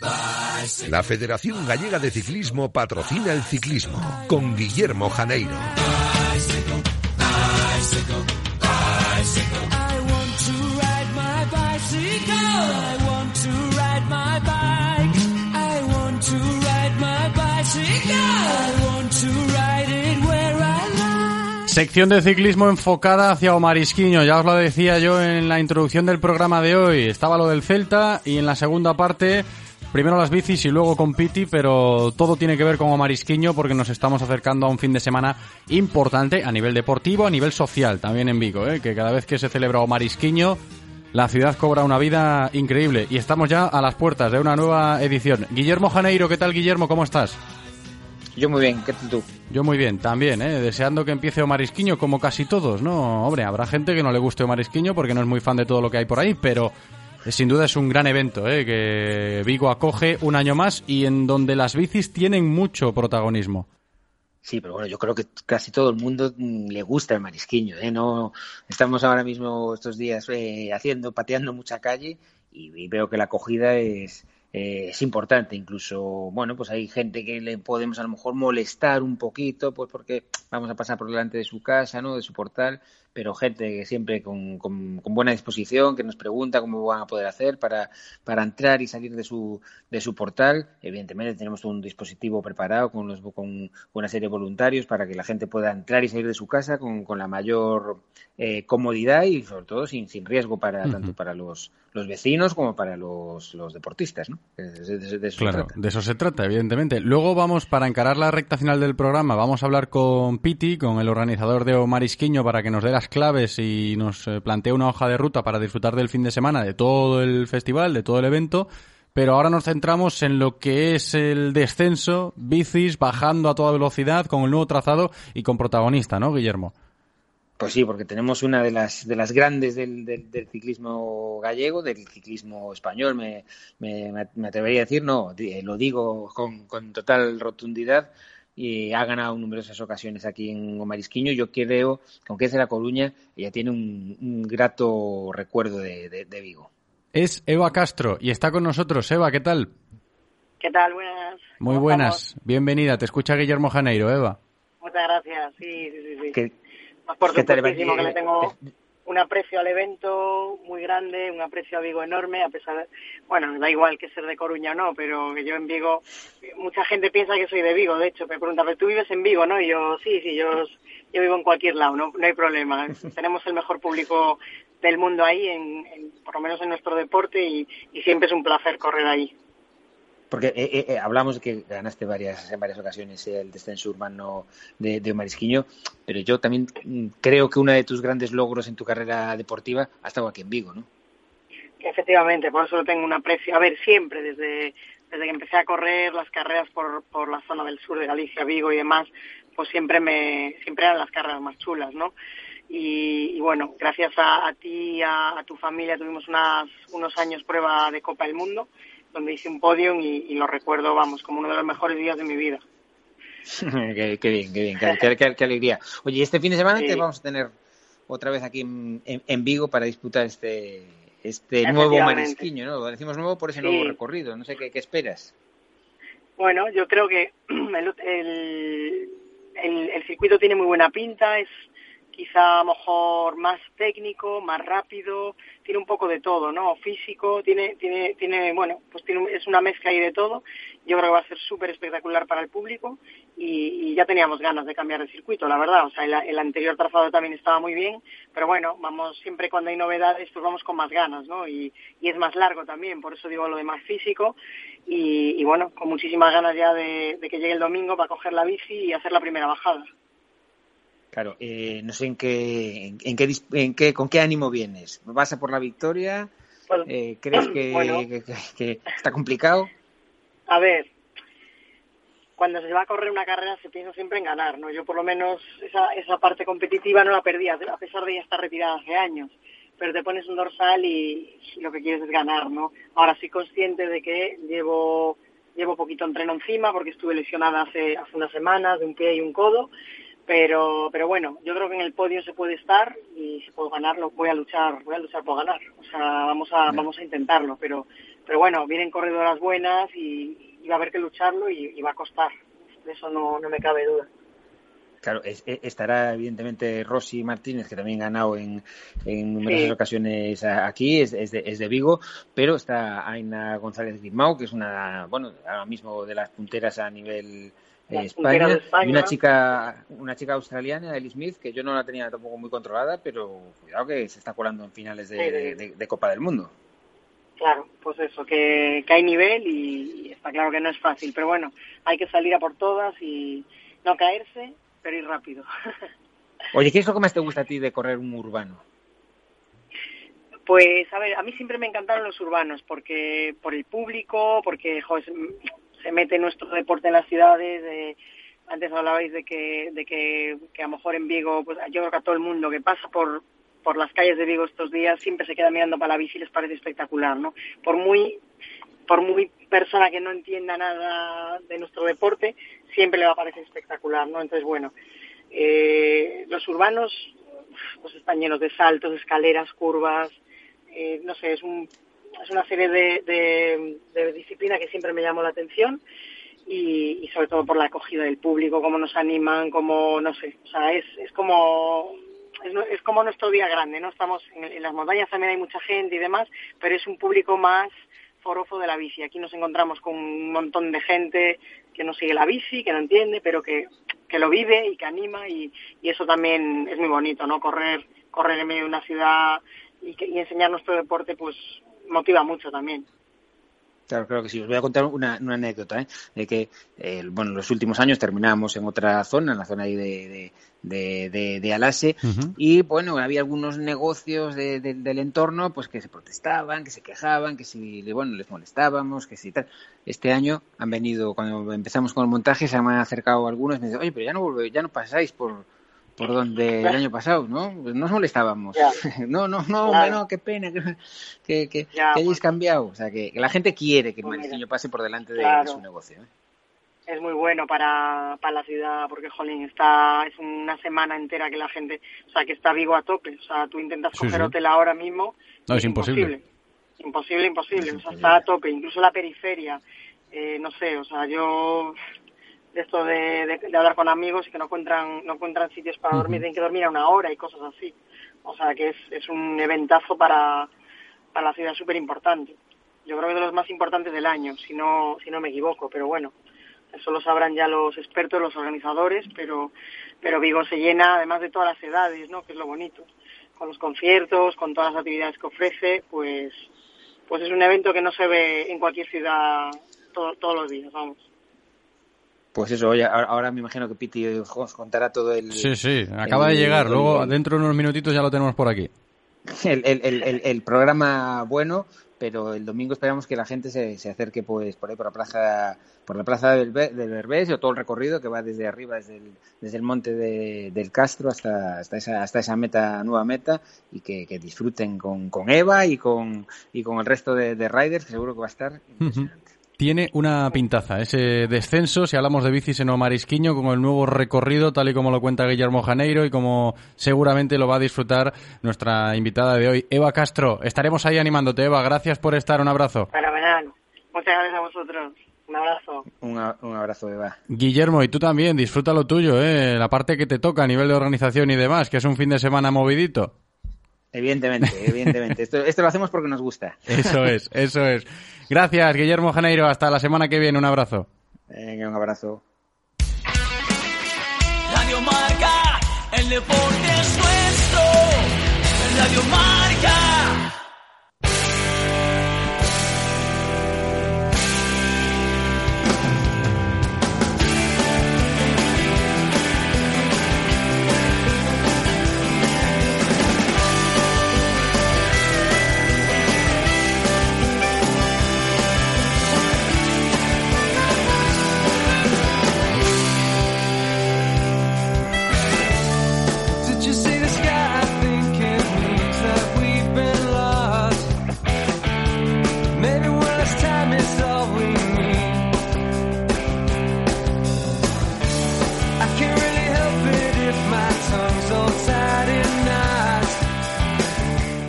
La Federación Gallega de Ciclismo patrocina el ciclismo con Guillermo Janeiro. Sección de ciclismo enfocada hacia Omarisquiño. Ya os lo decía yo en la introducción del programa de hoy. Estaba lo del Celta y en la segunda parte, primero las bicis y luego con Piti, pero todo tiene que ver con Omarisquiño porque nos estamos acercando a un fin de semana importante a nivel deportivo, a nivel social, también en Vigo, ¿eh? que cada vez que se celebra Omarisquiño, la ciudad cobra una vida increíble y estamos ya a las puertas de una nueva edición. Guillermo Janeiro, ¿qué tal Guillermo? ¿Cómo estás? Yo muy bien, ¿qué tal tú? Yo muy bien, también, ¿eh? deseando que empiece Omarisquiño como casi todos, ¿no? Hombre, habrá gente que no le guste Omarisquiño porque no es muy fan de todo lo que hay por ahí, pero sin duda es un gran evento, ¿eh? que Vigo acoge un año más y en donde las bicis tienen mucho protagonismo. Sí, pero bueno, yo creo que casi todo el mundo mm, le gusta el marisquiño, ¿eh? No, estamos ahora mismo estos días eh, haciendo, pateando mucha calle y, y veo que la acogida es, eh, es importante. Incluso, bueno, pues hay gente que le podemos a lo mejor molestar un poquito, pues porque vamos a pasar por delante de su casa, ¿no? De su portal, pero gente que siempre con, con, con buena disposición, que nos pregunta cómo van a poder hacer para, para entrar y salir de su, de su portal. Evidentemente tenemos un dispositivo preparado con, los, con una serie de voluntarios para que la gente pueda entrar y salir de su casa con, con la mayor eh, comodidad y sobre todo sin, sin riesgo para tanto para los, los vecinos como para los, los deportistas, ¿no? De, de- de- de eso se Claro, trata. de eso se trata, evidentemente. Luego vamos, para encarar la recta final del programa, vamos a hablar con Piti, con el organizador de Omarisquiño, para que nos dé las claves y nos eh, plantee una hoja de ruta para disfrutar del fin de semana, de todo el festival, de todo el evento. Pero ahora nos centramos en lo que es el descenso, bicis bajando a toda velocidad con el nuevo trazado y con protagonista, ¿no, Guillermo? Pues sí, porque tenemos una de las, de las grandes del, del, del ciclismo gallego, del ciclismo español, me, me, me atrevería a decir, no, lo digo con, con total rotundidad, y ha ganado en numerosas ocasiones aquí en Omarisquiño. Yo creo que aunque es de La Coruña, ella tiene un, un grato recuerdo de, de, de Vigo. Es Eva Castro y está con nosotros. Eva, ¿qué tal? ¿Qué tal? Buenas. Muy buenas, bienvenida. Te escucha Guillermo Janeiro, Eva. Muchas gracias, sí, sí, sí. sí. ¿Qué, Más por qué tal, Eva? que le tengo un aprecio al evento muy grande, un aprecio a Vigo enorme, a pesar de, bueno, da igual que ser de Coruña o no, pero que yo en Vigo, mucha gente piensa que soy de Vigo, de hecho, me pregunta, pero tú vives en Vigo, ¿no? Y yo, sí, sí, yo, yo vivo en cualquier lado, no, no hay problema. Tenemos el mejor público del mundo ahí, en, en- por lo menos en nuestro deporte, y, y siempre es un placer correr ahí. Porque eh, eh, eh, hablamos de que ganaste varias, en varias ocasiones el descenso urbano de, de Marisquiño, pero yo también mm, creo que uno de tus grandes logros en tu carrera deportiva ha estado aquí en Vigo, ¿no? Efectivamente, por eso tengo un aprecio. A ver, siempre, desde, desde que empecé a correr las carreras por, por la zona del sur de Galicia, Vigo y demás, pues siempre me siempre eran las carreras más chulas, ¿no? Y, y bueno, gracias a, a ti a, a tu familia tuvimos unas, unos años prueba de Copa del Mundo, donde hice un podium y, y lo recuerdo, vamos, como uno de los mejores días de mi vida. qué, qué bien, qué bien, qué, qué- qué- qué alegría. Oye, este fin de semana Sí. te vamos a tener otra vez aquí en, en- en Vigo para disputar este este nuevo. Marisquiño, ¿no? Lo decimos nuevo por ese Sí. nuevo recorrido. No sé qué, qué esperas. Bueno, yo creo que el, el, el- el circuito tiene muy buena pinta, es quizá a lo mejor más técnico, más rápido, tiene un poco de todo, ¿no? Físico, tiene, tiene, tiene, bueno, pues tiene, es una mezcla ahí de todo. Yo creo que va a ser súper espectacular para el público y, y ya teníamos ganas de cambiar el circuito, la verdad. O sea, el, el anterior trazado también estaba muy bien, pero bueno, vamos, siempre cuando hay novedades, pues vamos con más ganas, ¿no? Y, y es más largo también, por eso digo lo de más físico y, y bueno, con muchísimas ganas ya de, de que llegue el domingo para coger la bici y hacer la primera bajada. Claro, eh, no sé en qué, en, qué, en qué, con qué ánimo vienes. ¿Vas a por la victoria? Eh, ¿Crees que, bueno. que- que- que está complicado? A ver, cuando se va a correr una carrera se piensa siempre en ganar, ¿no? Yo por lo menos esa, esa parte competitiva no la perdí, a pesar de ya estar retirada hace años. Pero te pones un dorsal y, y lo que quieres es ganar, ¿no? Ahora soy consciente de que llevo llevo poquito entreno encima porque estuve lesionada hace, hace unas semanas de un pie y un codo, pero pero bueno, yo creo que en el podio se puede estar y si puedo ganarlo voy a luchar, voy a luchar por ganar. O sea, vamos a vamos a intentarlo, pero pero bueno, vienen corredoras buenas y, y va a haber que lucharlo y, y va a costar. De eso no, no me cabe duda. Claro, es- e- estará evidentemente Rosy Martínez, que también ha ganado en, en numerosas Sí. ocasiones aquí, es, es de, es de Vigo, pero está Aina González Grimau, que es una, bueno, ahora mismo de las punteras a nivel eh, España, punteras de España. y una chica, una chica australiana, Ellie Smith, que yo no la tenía tampoco muy controlada, pero cuidado que se está colando en finales de, Sí, sí. de- de- de Copa del Mundo. Claro, pues eso, que, que hay nivel y, y está claro que no es fácil, pero bueno, hay que salir a por todas y no caerse, pero ir rápido. Oye, ¿qué es lo que más te gusta a ti de correr un urbano? Pues, a ver, a mí siempre me encantaron los urbanos, porque por el público, porque se mete nuestro deporte en las ciudades. eh, antes hablabais de que, de que, que a lo mejor en Vigo, pues yo creo que a todo el mundo que pasa por, por las calles de Vigo estos días siempre se queda mirando para la bici y les parece espectacular, ¿no? Por muy por muy persona que no entienda nada de nuestro deporte, siempre le va a parecer espectacular, ¿no? Entonces, bueno, eh, los urbanos pues están llenos de saltos, escaleras, curvas, eh, no sé, es, un, es una serie de, de, de disciplina que siempre me llamó la atención y, sobre todo por la acogida del público, cómo nos animan, cómo, no sé, o sea, es, es como es, es como nuestro día grande, ¿no? Estamos en, en las montañas también hay mucha gente y demás, pero es un público más forofo de la bici. Aquí nos encontramos con un montón de gente que no sigue la bici, que no entiende, pero que, que lo vive y que anima y, y eso también es muy bonito, ¿no? Correr, correr en medio de una ciudad y, que, y enseñar nuestro deporte, pues motiva mucho también. Claro, claro que sí. Os voy a contar una, una anécdota, ¿eh? De que, eh, bueno, en los últimos años terminábamos en otra zona, en la zona ahí de, de, de, de- de Alase, y bueno, había algunos negocios de- de- del entorno, pues que se protestaban, que se quejaban, que si, bueno, les molestábamos, que si tal. Este año han venido, cuando empezamos con el montaje, se me han acercado algunos y me dicen, oye, pero ya no, volve- ya no pasáis por, por donde el año pasado, ¿no? Pues nos molestábamos. Ya. no, no, no, Claro. hombre, no, qué pena que, que, que, Ya, que hayáis cambiado. O sea, que, que la gente quiere que el Pues mira, marisquiño pase por delante de, su negocio. ¿eh? es muy bueno para, para la ciudad porque, jolín, está, es una semana entera que la gente, o sea, que está Vigo a tope. O sea, tú intentas Sí, coger sí. hotel ahora mismo. No, es imposible. Imposible, imposible. O sea, está a tope. Incluso la periferia, eh, no sé, o sea, yo de esto de, de- de hablar con amigos y que no encuentran no encuentran sitios para dormir, tienen que dormir a una hora y cosas así. O sea, que es, es un eventazo para, para la ciudad súper importante. Yo creo que de los más importantes del año, si no, si no me equivoco, pero bueno, eso lo sabrán ya los expertos, los organizadores, pero, pero Vigo se llena además de todas las edades, ¿no? Que es lo bonito. Con los conciertos, con todas las actividades que ofrece, pues, pues es un evento que no se ve en cualquier ciudad to- todos los días, vamos. Pues eso, oye, ahora, me imagino que Piti os contará todo el... Sí, sí, acaba de llegar. el- Luego, el- dentro de unos minutitos ya lo tenemos por aquí. el, programa bueno, pero el domingo esperamos que la gente se, se acerque pues por ahí por la plaza por la plaza del, del Berbés o todo el recorrido que va desde arriba desde el, desde el monte de- del Castro hasta hasta esa hasta esa meta nueva meta y que, que disfruten con, con Eva y con y con el resto de, de riders que seguro que va a estar Ujú. Tiene una pintaza ese descenso, si hablamos de bicis en Marisquiño, con el nuevo recorrido, tal y como lo cuenta Guillermo Janeiro y como seguramente lo va a disfrutar nuestra invitada de hoy, Eva Castro. Estaremos ahí animándote, Eva. Gracias por estar. Un abrazo. Fenomenal. Muchas gracias a vosotros. Un abrazo. un abrazo Eva Guillermo, y tú también, disfruta lo tuyo, ¿eh? la parte que te toca a nivel de organización y demás, que es un fin de semana movidito. Evidentemente evidentemente esto, esto lo hacemos porque nos gusta Eso es, eso es. Gracias, Guillermo Janeiro. Hasta la semana que viene. Un abrazo. Venga, un abrazo Radio Marca, el deporte es nuestro. Radio Marca.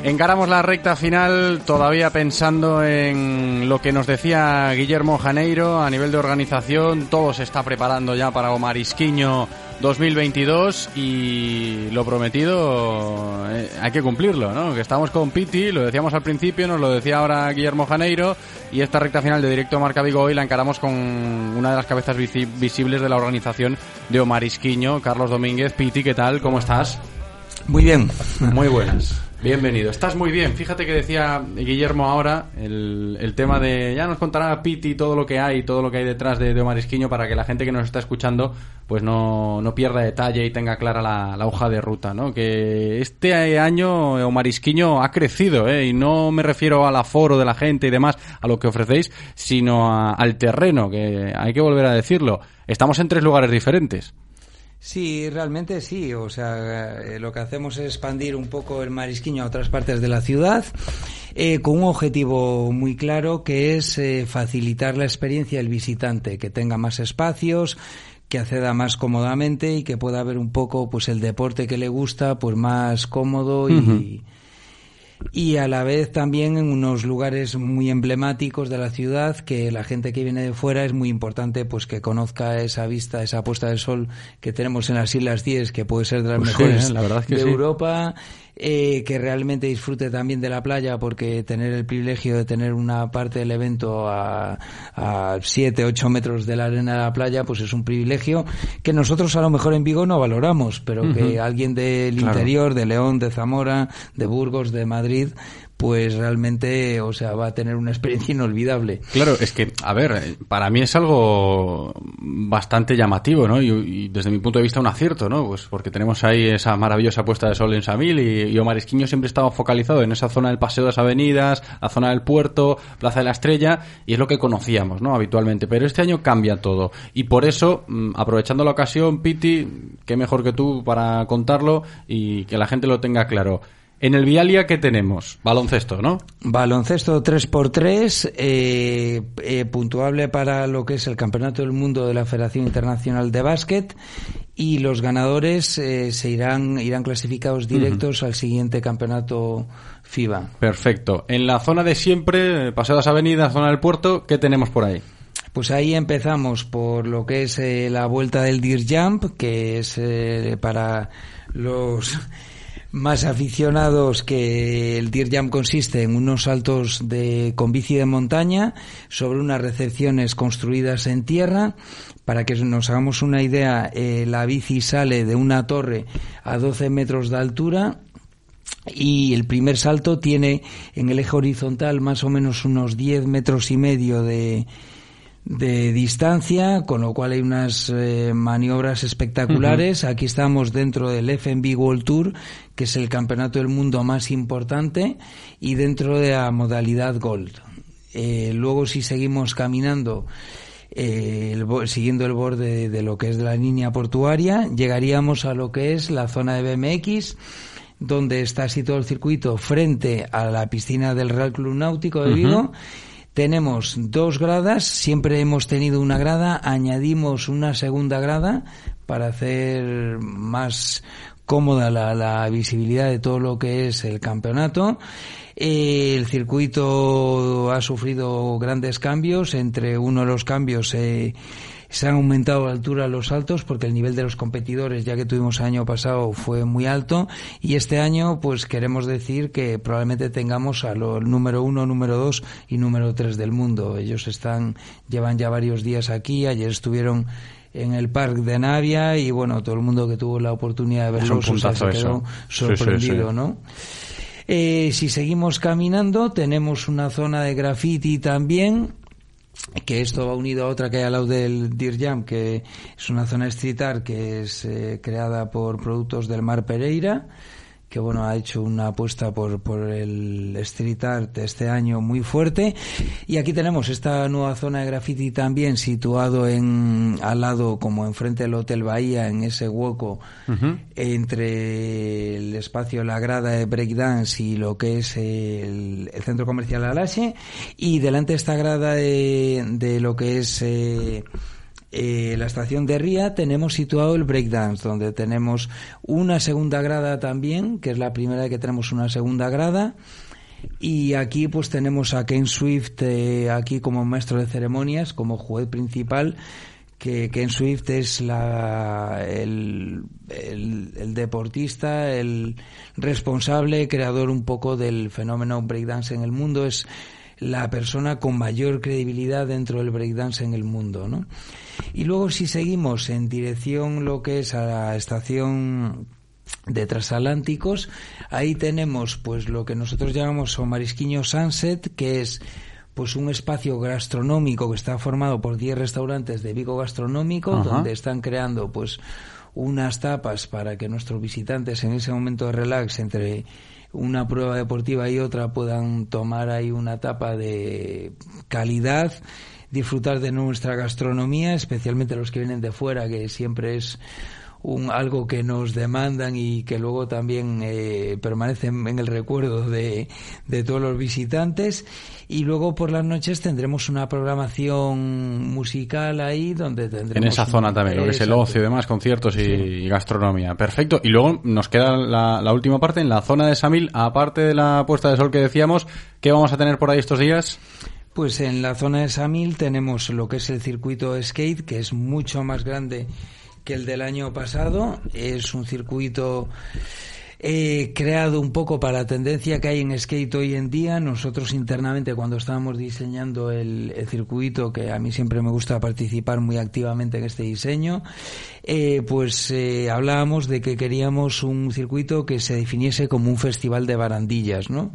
Encaramos la recta final todavía pensando en lo que nos decía Guillermo Janeiro a nivel de organización. Todo se está preparando ya para o Marisquiño 2022 y lo prometido eh, hay que cumplirlo, ¿no? Que estamos con Piti, lo decíamos al principio, nos lo decía ahora Guillermo Janeiro y esta recta final de Directo Marca Vigo hoy la encaramos con una de las cabezas visi- visibles de la organización de Omarisquiño, Carlos Domínguez. Piti, ¿qué tal? ¿Cómo estás? Muy bien. Muy buenas. Bienvenido. Estás muy bien. Fíjate que decía Guillermo ahora el, tema de... Ya nos contará Piti todo lo que hay, todo lo que hay detrás de, de para que la gente que nos está escuchando pues no, no pierda detalle y tenga clara la, la hoja de ruta, ¿no? Que este año Omarisquiño ha crecido, ¿eh? Y no me refiero al aforo de la gente y demás, a lo que ofrecéis, sino a- al terreno, que hay que volver a decirlo. Estamos en tres lugares diferentes. Sí, realmente sí. O sea, eh, lo que hacemos es expandir un poco el marisquiño a otras partes de la ciudad eh, con un objetivo muy claro que es eh, facilitar la experiencia del visitante, que tenga más espacios que acceda más cómodamente y que pueda ver un poco pues el deporte que le gusta pues más cómodo y, y a la vez también en unos lugares muy emblemáticos de la ciudad que la gente que viene de fuera es muy importante pues que conozca esa vista, esa puesta del sol que tenemos en las Islas 10 que puede ser de las Pues mejores ¿eh? La verdad es que de sí. Europa eh, que realmente disfrute también de la playa porque tener el privilegio de tener una parte del evento a, a 7, 8 metros de la arena de la playa pues es un privilegio que nosotros a lo mejor en Vigo no valoramos pero que alguien del Claro. interior de León, de Zamora, de Burgos, de Madrid, pues realmente, o sea, va a tener una experiencia inolvidable. Claro, es que, a ver, eh, para mí es algo bastante llamativo, ¿no? Y, desde mi punto de vista un acierto, ¿no? Pues porque tenemos ahí esa maravillosa puesta de sol en Samil y, y Omar Esquiño siempre estaba focalizado en esa zona del Paseo de las Avenidas, la zona del puerto, Plaza de la Estrella, y es lo que conocíamos, ¿no? Habitualmente. Pero este año cambia todo. Y por eso, mm, aprovechando la ocasión, Piti, qué mejor que tú para contarlo y que la gente lo tenga claro. En el Vialia, ¿qué tenemos? Baloncesto, ¿no? Baloncesto 3x3, eh, eh, puntuable para lo que es el Campeonato del Mundo de la Federación Internacional de Básquet y los ganadores eh, se irán, irán clasificados directos al siguiente campeonato FIBA. Perfecto. En la zona de siempre, las Avenidas, zona del puerto, ¿qué tenemos por ahí? Pues ahí empezamos por lo que es la vuelta del Deer Jump, que es para los más aficionados que el Deer Jump consiste en unos saltos de, con bici de montaña sobre unas recepciones construidas en tierra. Para que nos hagamos una idea, eh, la bici sale de una torre a 12 metros de altura y el primer salto tiene en el eje horizontal más o menos unos 10 metros y medio de, de distancia, con lo cual hay unas eh, maniobras espectaculares. Aquí estamos dentro del FNB World Tour, que es el campeonato del mundo más importante, y dentro de la modalidad Gold. Eh, luego, si seguimos caminando, eh, el siguiendo el borde de lo que es de la línea portuaria, llegaríamos a lo que es la zona de BMX, donde está situado el circuito frente a la piscina del Real Club Náutico de Vigo. Tenemos dos gradas, siempre hemos tenido una grada, añadimos una segunda grada para hacer más cómoda la, visibilidad de todo lo que es el campeonato. Eh, el circuito ha sufrido grandes cambios, entre uno de los cambios eh, se han aumentado la altura los saltos porque el nivel de los competidores ya que tuvimos el año pasado fue muy alto y este año pues queremos decir que probablemente tengamos a lo número uno, número dos y número tres del mundo. Ellos están, llevan ya varios días aquí, ayer estuvieron en el Parque de Navia y bueno, todo el mundo que tuvo la oportunidad de verlos o sea, se quedó eso. Sí, sí, sorprendido, sí. ¿no? Eh, si seguimos caminando, tenemos una zona de graffiti también, que esto va unido a otra que hay al lado del Deer Jam, que es una zona art que es eh, creada por productos del Mar Pereira, que bueno, ha hecho una apuesta por, por el street art este año muy fuerte. Y aquí tenemos esta nueva zona de graffiti también situado en, al lado, como enfrente del Hotel Bahía, en ese hueco entre el espacio La Grada de Breakdance y lo que es el, el centro comercial Alache y delante de esta grada de, de lo que es eh, eh, la estación de Ría tenemos situado el breakdance donde tenemos una segunda grada también que es la primera que tenemos una segunda grada. Y aquí pues tenemos a Ken Swift eh, aquí como maestro de ceremonias como juez principal que Ken Swift es la, el, el, el deportista, el responsable, creador un poco del fenómeno breakdance en el mundo, es la persona con mayor credibilidad dentro del breakdance en el mundo, ¿no? Y luego si seguimos en dirección lo que es a la estación de transatlánticos, ahí tenemos pues lo que nosotros llamamos o Marisquiño Sunset, que es pues un espacio gastronómico que está formado por 10 restaurantes de Vigo Gastronómico, Ajá. donde están creando pues unas tapas para que nuestros visitantes en ese momento de relax entre una prueba deportiva y otra puedan tomar ahí una tapa de calidad, disfrutar de nuestra gastronomía, especialmente los que vienen de fuera, que siempre es un, algo que nos demandan y que luego también eh, permanecen en el recuerdo de, de todos los visitantes. Y luego por las noches tendremos una programación musical ahí donde tendremos... En esa zona también, lo que es el ocio y demás, conciertos y, y gastronomía. Perfecto. Y luego nos queda la, la última parte, en la zona de Samil, aparte de la puesta de sol que decíamos, ¿qué vamos a tener por ahí estos días? Pues en la zona de Samil tenemos lo que es el circuito skate, que es mucho más grande que el del año pasado. Es un circuito eh, creado un poco para la tendencia que hay en skate hoy en día. Nosotros internamente cuando estábamos diseñando el, el circuito, que a mí siempre me gusta participar muy activamente en este diseño, eh, pues eh, hablábamos de que queríamos un circuito que se definiese como un festival de barandillas, ¿no?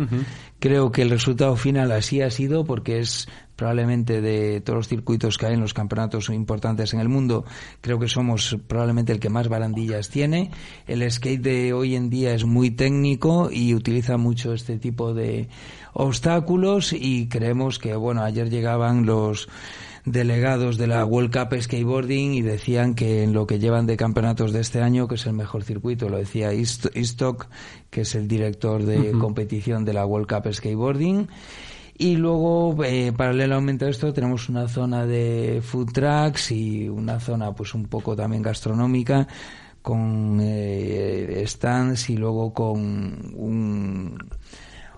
Creo que el resultado final así ha sido porque es probablemente de todos los circuitos que hay en los campeonatos importantes en el mundo, creo que somos probablemente el que más barandillas tiene. El skate de hoy en día es muy técnico y utiliza mucho este tipo de obstáculos y creemos que, bueno, ayer llegaban los delegados de la World Cup Skateboarding y decían que en lo que llevan de campeonatos de este año que es el mejor circuito, lo decía Ist- Istok, que es el director de competición de la World Cup Skateboarding. Y luego, eh, paralelamente a esto, tenemos una zona de food trucks y una zona pues un poco también gastronómica con eh, stands y luego con un,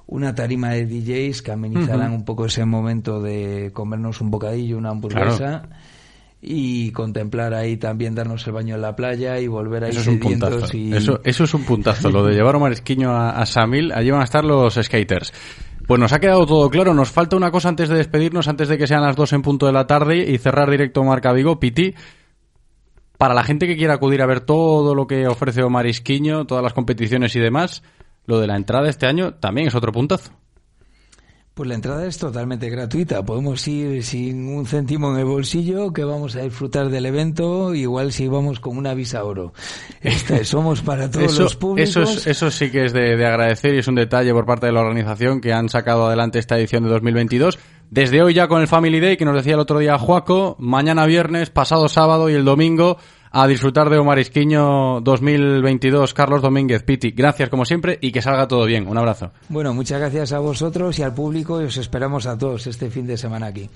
una tarima de DJs que amenizarán un poco ese momento de comernos un bocadillo, una hamburguesa. Y contemplar ahí también darnos el baño en la playa y volver ahí Eso es un puntazo. y Eso, eso es un puntazo. Lo de llevar a Marisquiño a, a Samil, allí van a estar los skaters. Pues nos ha quedado todo claro. Nos falta una cosa antes de despedirnos, antes de que sean las dos en punto de la tarde y cerrar directo Marca Vigo. Piti, para la gente que quiera acudir a ver todo lo que ofrece Omar Isquiño, todas las competiciones y demás, lo de la entrada este año también es otro puntazo. Pues la entrada es totalmente gratuita. Podemos ir sin un céntimo en el bolsillo, que vamos a disfrutar del evento, igual si vamos con una visa oro. Esta- somos para todos eso, los públicos. Eso, es- eso sí que es de, de agradecer y es un detalle por parte de la organización que han sacado adelante esta edición de 2022. Desde hoy ya con el Family Day, que nos decía el otro día Juaco, mañana viernes, pasado sábado y el domingo a disfrutar de Omar Isquiño 2022. Carlos Domínguez, Piti, gracias como siempre y que salga todo bien. Un abrazo. Bueno, muchas gracias a vosotros y al público y os esperamos a todos este fin de semana aquí.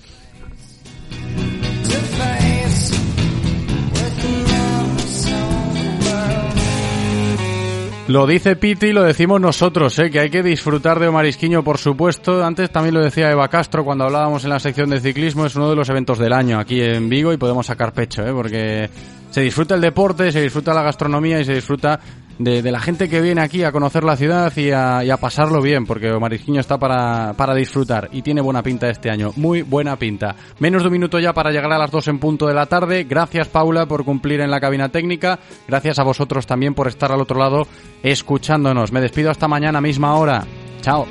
Lo dice Piti y lo decimos nosotros, ¿eh? que hay que disfrutar de Omar Isquiño, por supuesto. Antes también lo decía Eva Castro cuando hablábamos en la sección de ciclismo, es uno de los eventos del año aquí en Vigo y podemos sacar pecho, ¿eh? porque se disfruta el deporte, se disfruta la gastronomía y se disfruta de, la gente que viene aquí a conocer la ciudad y a, y a pasarlo bien, porque Omar Isquiño está para, para disfrutar y tiene buena pinta este año, muy buena pinta. Menos de un minuto ya para llegar a las dos en punto de la tarde. Gracias Paula por cumplir en la cabina técnica, gracias a vosotros también por estar al otro lado escuchándonos. Me despido hasta mañana misma hora. Chao.